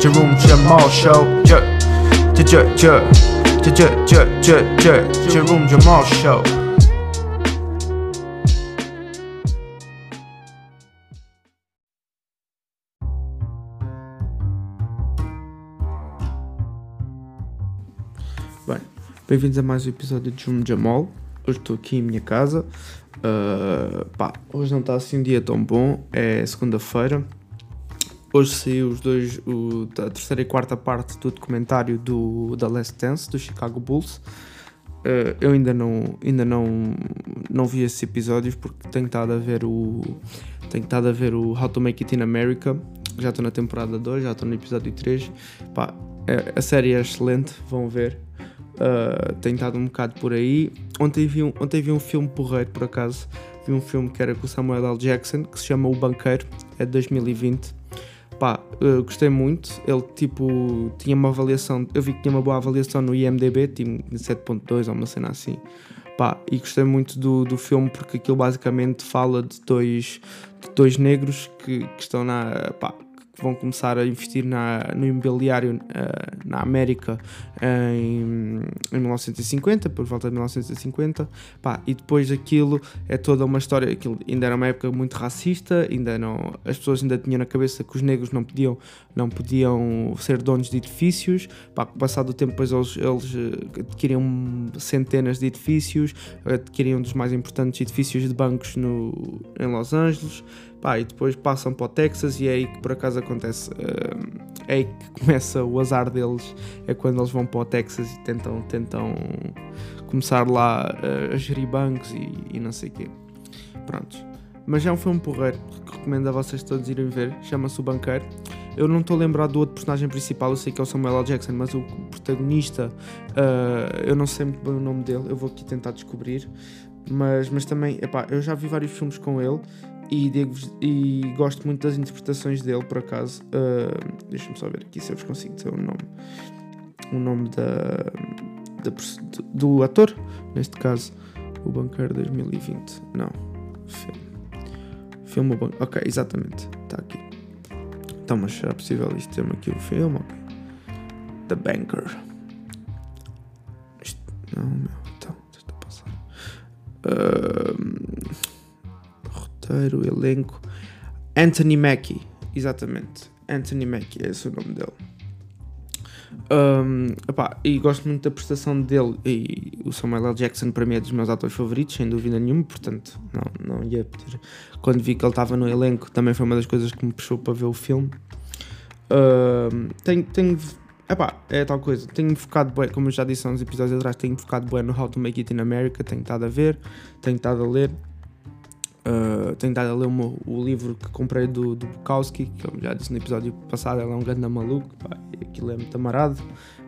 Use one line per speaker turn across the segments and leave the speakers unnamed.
Jerome Jamal Show. Jerome Jamal Show. Bem, bem-vindos a mais um episódio de Jerome Jamal. Hoje estou aqui em minha casa. Uh, pá, hoje não está assim um dia tão bom, é segunda-feira. Hoje saiu os dois, o, a terceira e quarta parte do documentário do, da Last Dance, do Chicago Bulls. Uh, eu ainda não, ainda não, não vi esses episódios porque tenho estado a ver o tenho estado a ver o How to Make It in America. Já estou na temporada 2, já estou no episódio 3. Pá, a, a série é excelente, vão ver. Uh, tenho estado um bocado por aí. Ontem vi, um, ontem vi um filme porreiro, por acaso. Vi um filme que era com Samuel L. Jackson, que se chama O Banqueiro, é de 2020. Pá, uh, gostei muito. Ele, tipo, tinha uma avaliação. Eu vi que tinha uma boa avaliação no IMDB, tinha 7.2 ou uma cena assim. Pá, e gostei muito do, do filme porque aquilo basicamente fala de dois, de dois negros que, que estão na. Pá, vão começar a investir na, no imobiliário uh, na América em, em 1950, por volta de 1950, pá, e depois aquilo é toda uma história, aquilo ainda era uma época muito racista, ainda não, as pessoas ainda tinham na cabeça que os negros não podiam, não podiam ser donos de edifícios, pá, com o tempo depois eles, eles eh, adquiriam centenas de edifícios, adquiriam dos mais importantes edifícios de bancos no, em Los Angeles, Pá, e depois passam para o Texas e é aí que por acaso acontece. Uh, é aí que começa o azar deles. É quando eles vão para o Texas e tentam, tentam começar lá uh, a gerir bancos e, e não sei o quê. Prontos. Mas é um filme porreiro que recomendo a vocês todos irem ver. Chama-se O Banqueiro. Eu não estou a lembrar do outro personagem principal, eu sei que é o Samuel L. Jackson, mas o protagonista, uh, eu não sei muito bem o nome dele, eu vou aqui tentar descobrir. Mas, mas também, epá, eu já vi vários filmes com ele e, e gosto muito das interpretações dele, por acaso. Uh, Deixa-me só ver aqui se eu vos consigo dizer o nome. O nome da, da, do ator, neste caso, o Banqueiro 2020. Não, filme. Filme o Banqueiro. Ok, exatamente, está aqui. Então, mas será possível isto ter-me aqui o filme? Ok. The Banker. Isto, não, meu, então, deixa eu passar. Uh, roteiro, elenco. Anthony Mackie, exatamente. Anthony Mackie, é esse o nome dele. Um, e gosto muito da prestação dele e o Samuel L. Jackson para mim é dos meus atores favoritos, sem dúvida nenhuma, portanto não, não ia pedir. Quando vi que ele estava no elenco também foi uma das coisas que me puxou para ver o filme. Um, tenho, tenho é tal coisa, tenho focado bem, como já disse há uns episódios atrás, tenho focado bem no How to Make It in America, tenho estado a ver, tenho estado a ler Uh, tenho estado a ler uma, o livro que comprei do, do Bukowski, que eu já disse no episódio passado, ele é um grande maluco, pá, aquilo é muito amarado,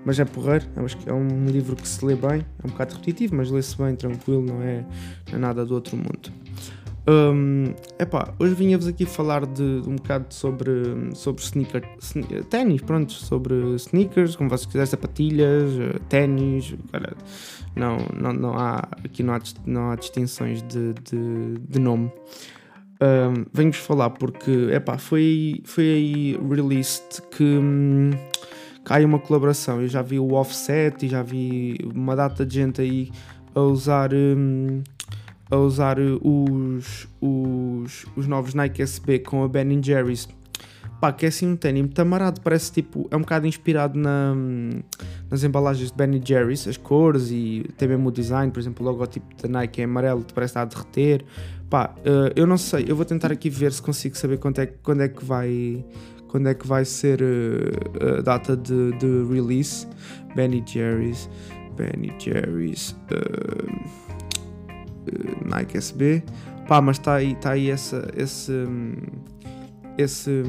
mas é porreiro, é um livro que se lê bem, é um bocado repetitivo, mas lê-se bem, tranquilo, não é, não é nada do outro mundo. Um, epá, hoje vinha-vos aqui falar de, de, um bocado sobre, sobre sneaker, ténis, pronto, sobre sneakers, como vocês quiserem, sapatilhas, eh, ténis, não, não, não há, aqui não há, não há distinções de, de, de nome. Um, Venho-vos falar porque, epá, foi, foi aí released que hum, cai uma colaboração, eu já vi o Offset e já vi uma data de gente aí a usar... Hum, a usar os, os, os novos Nike SB com a Ben Jerry's. Pá, que é assim um tênis muito amarado, parece tipo, é um bocado inspirado na, nas embalagens de Ben Jerry's, as cores e até mesmo o design, por exemplo, o logotipo da Nike é amarelo, parece estar a derreter. Pá, uh, eu não sei, eu vou tentar aqui ver se consigo saber quando é, quando é que vai quando é que vai ser uh, a data de, de release. Ben Jerry's, Ben Jerry's. Uh, eh, Nike SB. Pá, mas está aí, tá aí essa, esse. Esse.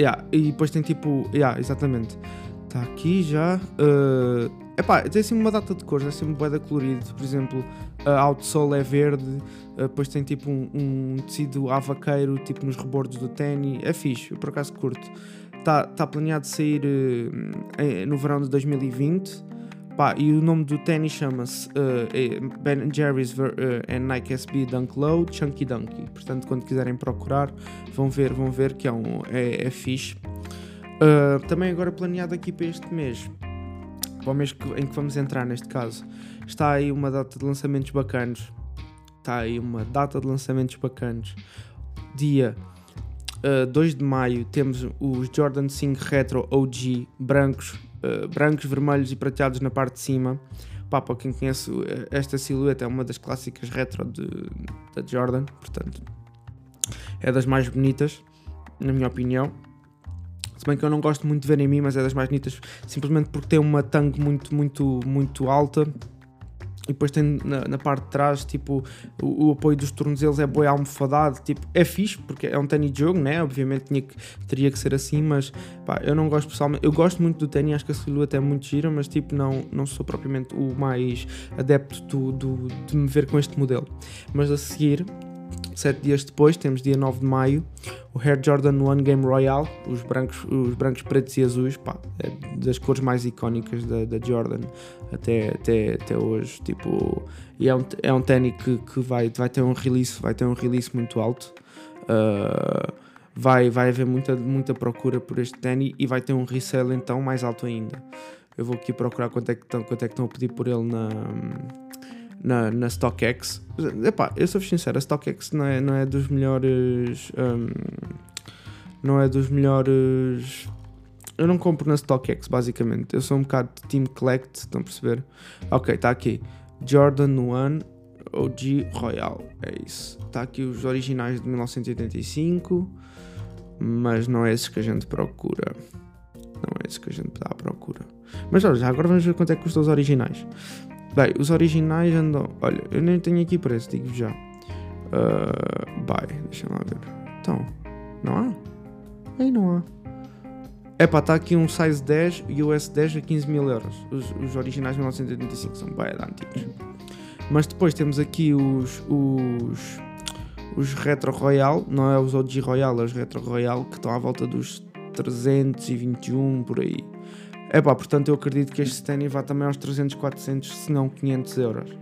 Yeah, e depois tem tipo. Yeah, exatamente. Está aqui já. Uh, epá, tem assim uma data de cores, é sempre boeda colorido. Por exemplo, a outsole é verde, uh, depois tem tipo um, um, tecido avaqueiro, tipo nos rebordos do ténis. É fixe, eu por acaso curto. Está tá planeado sair uh, no verão de 2020. Pá, e o nome do ténis chama-se uh, Ben Jerry's uh, and Nike SB Dunk Low Chunky Dunky. Portanto, quando quiserem procurar, vão ver, vão ver que é, um, é, é fixe. Uh, também agora planeado aqui para este mês, para o mês que, em que vamos entrar neste caso, está aí uma data de lançamentos bacanos. Está aí uma data de lançamentos bacanos. Dia uh, 2 de maio temos os Jordan 5 Retro OG brancos eh, brancos, vermelhos e prateados na parte de cima. Pá, para quem conhece eh, esta silhueta é uma das clássicas retro de, da Jordan, portanto é das mais bonitas, na minha opinião. Se bem que eu não gosto muito de ver em mim, mas é das mais bonitas simplesmente porque tem uma tangue muito, muito, muito alta e depois tem na, na, parte de trás, tipo, o, o apoio dos tornozelos é boi almofadado, tipo, é fixe, porque é um ténis de jogo, né? Obviamente tinha que, teria que ser assim, mas pá, eu não gosto pessoalmente, eu gosto muito do ténis, acho que a silhueta é muito gira, mas tipo, não, não sou propriamente o mais adepto do, do, de me ver com este modelo. Mas a seguir, Sete dias depois, temos dia 9 de maio, o Air Jordan One Game Royale, os brancos, os brancos pretos e azuis, pá, é das cores mais icónicas da, da Jordan até, até, até hoje. Tipo, e é um, é um ténis que, que vai, vai ter um release, vai ter um release muito alto. Uh, vai, vai haver muita, muita procura por este ténis e vai ter um resale então mais alto ainda. Eu vou aqui procurar quanto é que estão, quanto é que estão a pedir por ele na na, na StockX. Epá, eu sou sincero, a StockX não é, não é dos melhores. Um, não é dos melhores. Eu não compro na StockX, basicamente. Eu sou um bocado de Team Collect, estão a perceber? Ok, está aqui. Jordan One OG Royal. É isso. Está aqui os originais de 1985, mas não é esses que a gente procura. Não é esses que a gente dá à procura. Mas olha, agora vamos ver quanto é que custam os originais. Bem, os originais andam. Olha, eu nem tenho aqui preço, digo já. Uh, bye, deixa lá ver. Então, não há? Aí não há. É pá, está aqui um size 10 e o S10 a 15 mil euros. Os, os originais de 1985 são bem antigos. Mas depois temos aqui os, os, os Retro Royal, não é os OG Royal, é os Retro Royal que estão à volta dos 321 por aí. É pá, portanto eu acredito que este ténis vá também aos 300, 400, se não 500 euros.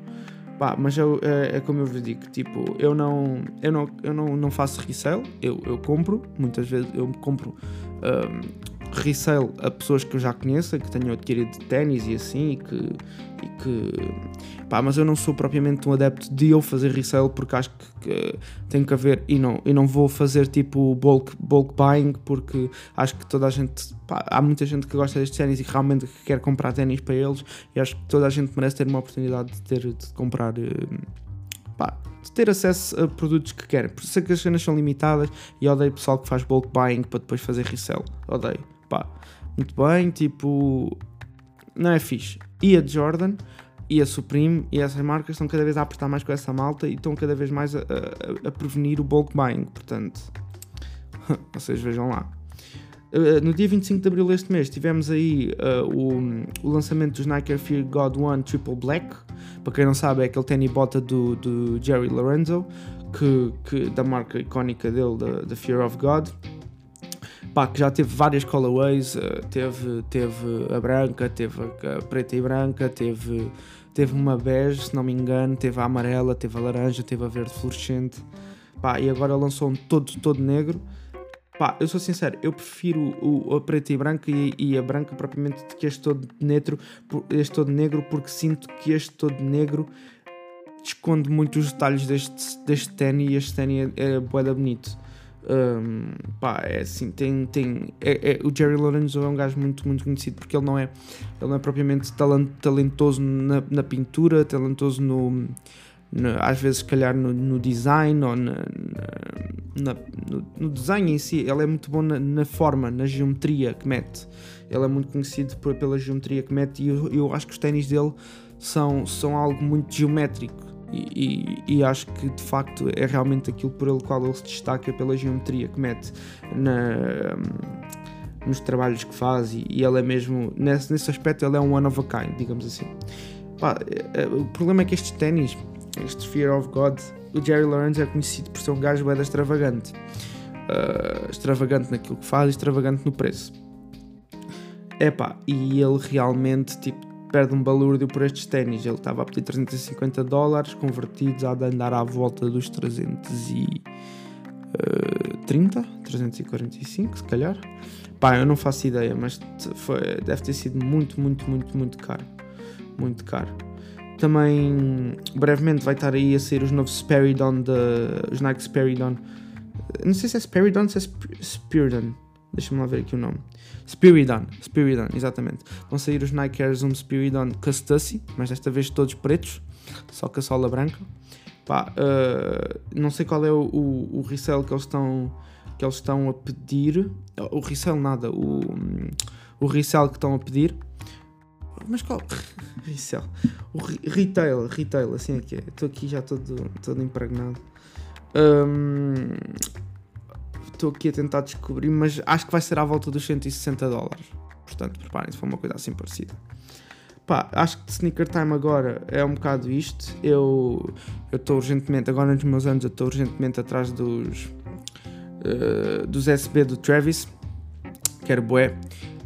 Pá, mas eu, é, é, como eu vos digo, tipo, eu não, eu não, eu não, não faço resale, eu, eu compro, muitas vezes eu compro um, resale a pessoas que eu já conheço, que tenham adquirido ténis e assim, e que, e que Pá, mas eu não sou propriamente um adepto de eu fazer resale porque acho que, que tem que haver e não, e não vou fazer tipo bulk, bulk buying porque acho que toda a gente, pá, há muita gente que gosta destes ténis e que realmente quer comprar ténis para eles e acho que toda a gente merece ter uma oportunidade de ter de comprar. Eh, pá, de ter acesso a produtos que querem. Por isso é que as cenas são limitadas e odeio pessoal que faz bulk buying para depois fazer resell. Odeio. Pá, muito bem, tipo, não é fixe. E a Jordan, e a Supreme e essas marcas estão cada vez a apertar mais com essa malta e estão cada vez mais a, a, a prevenir o bulk buying. Portanto, vocês vejam lá. Uh, no dia 25 de abril deste mês tivemos aí uh, o, o, lançamento dos Nike Air Fear God One Triple Black. Para quem não sabe, é aquele tênis bota do, do Jerry Lorenzo, que, que, da marca icónica dele, da Fear of God. Pá, que já teve várias colorways, uh, teve, teve a branca, teve a, preta e branca, teve Teve uma bege, se não me engano, teve a amarela, teve a laranja, teve a verde fluorescente. Pá, e agora lançou um todo, todo negro. Pá, eu sou sincero, eu prefiro o, a preta e branca e, e, a branca propriamente que este todo negro, este todo negro, porque sinto que este todo negro esconde muito os detalhes deste, deste ténis e este ténis é, é boeda bonito. Um, pá, é assim, tem, tem é, é, o Jerry Lorenzo é um gajo muito, muito conhecido porque ele não é, ele não é propriamente talentoso na, na pintura, talentoso no, no, às vezes se calhar no, no design ou na, na, no, no, design em si, ele é muito bom na, na, forma, na geometria que mete. Ele é muito conhecido por, pela geometria que mete e eu, eu acho que os ténis dele são, são algo muito geométrico e, e, acho que de facto é realmente aquilo por ele qual ele se destaca pela geometria que mete na, nos trabalhos que faz e, e ele é mesmo nesse, nesse aspecto ele é um one of a kind, digamos assim. Pá, é, é, o problema é que estes ténis, este Fear of God, o Jerry Lawrence é conhecido por ser um gajo bem extravagante. Uh, extravagante naquilo que faz extravagante no preço. É pá, e ele realmente tipo perde um balúrdio por estes ténis. Ele estava a pedir 350 dólares, convertidos a andar à volta dos 330, 345, se calhar. Pá, eu não faço ideia, mas foi, deve ter sido muito, muito, muito, muito caro. Muito caro. Também brevemente vai estar aí a sair os novos Speridon, de, os Nike Speridon. Não sei se é Speridon ou se é Spiridon. Deixa-me lá ver aqui o nome. Spiridon, Spiridon, exatamente. Vão sair os Nike Air Zoom Spiridon Custasy, mas desta vez todos pretos, só com a sola branca. Pá, uh, não sei qual é o, o, o resell que eles estão que eles estão a pedir. O resell nada, o, o resell que estão a pedir. Mas qual? resell. O retail, retail, assim é que é. Estou aqui já todo, todo impregnado. Um, estou aqui a tentar descobrir, mas acho que vai ser à volta dos 160 dólares. Portanto, preparem-se para uma coisa assim parecida. Pá, acho que de Sneaker Time agora é um bocado isto. Eu estou urgentemente, agora nos meus anos, estou urgentemente atrás dos, uh, dos SB do Travis, quero bué.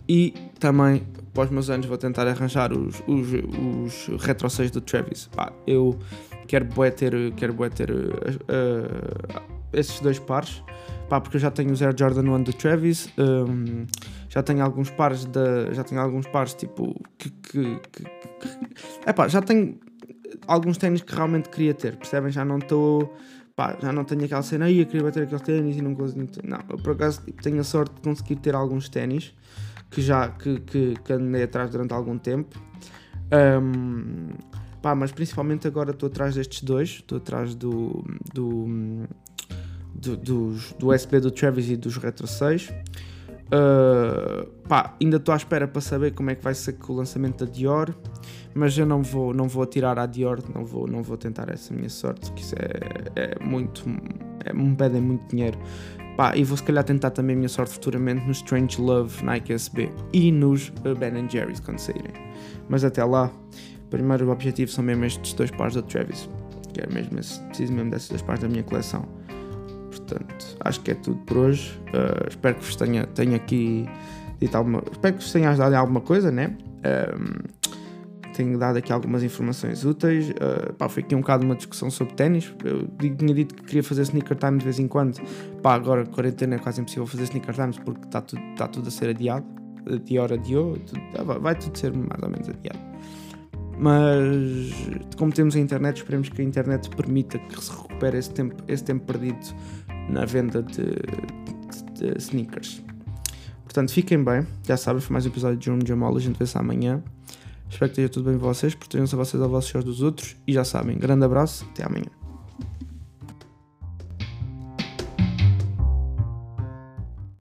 E também, os meus anos, vou tentar arranjar os, os, os Retro 6 do Travis. Pá, eu quero bué ter, quero bué ter uh, uh, esses dois pares pá, porque eu já tenho o Air Jordan 1 do Travis, um, já tenho alguns pares de, já tenho alguns pares tipo que, que, que, que já tenho alguns ténis que realmente queria ter, percebem? Já não estou pá, já não tenho aquela cena aí, eu queria bater aqueles ténis e não consigo. Não, eu por acaso tipo, tenho a sorte de conseguir ter alguns ténis que já que, que, que andei atrás durante algum tempo. Um, pá, mas principalmente agora estou atrás destes dois, estou atrás do, do do, dos, do USB do Travis e dos Retro 6. Uh, pá, ainda estou à espera para saber como é que vai ser com o lançamento da Dior, mas eu não vou, não vou atirar à Dior, não vou, não vou tentar essa minha sorte, que isso é, é muito. É, me pedem muito dinheiro. Pá, e vou se calhar tentar também a minha sorte futuramente nos Strange Love Nike SB e nos uh, Ben Jerry's quando saírem. Mas até lá, primeiro objetivo são mesmo estes dois pares da Travis, que é mesmo preciso mesmo desses dois pares da minha coleção. Portanto, acho que é tudo por hoje. Uh, espero que vos tenha, tenha aqui dito alguma. Espero que vos tenha ajudado em alguma coisa, né? Um, tenho dado aqui algumas informações úteis. Uh, pá, foi aqui um bocado uma discussão sobre ténis. Eu tinha dito que queria fazer sneaker time de vez em quando. Pá, agora quarentena é quase impossível fazer sneaker times porque está tudo, tá tudo a ser adiado. De hora adiou, tudo, vai tudo ser mais ou menos adiado. Mas como temos a internet, esperemos que a internet permita que se recupere esse tempo, esse tempo perdido na venda de, de, de sneakers. Portanto, fiquem bem. Já sabem, foi mais um episódio de João Jamal. A gente vê-se amanhã. Espero que esteja tudo bem com vocês. Protejam-se a vocês, aos vossos e aos dos outros. E já sabem, grande abraço. Até amanhã.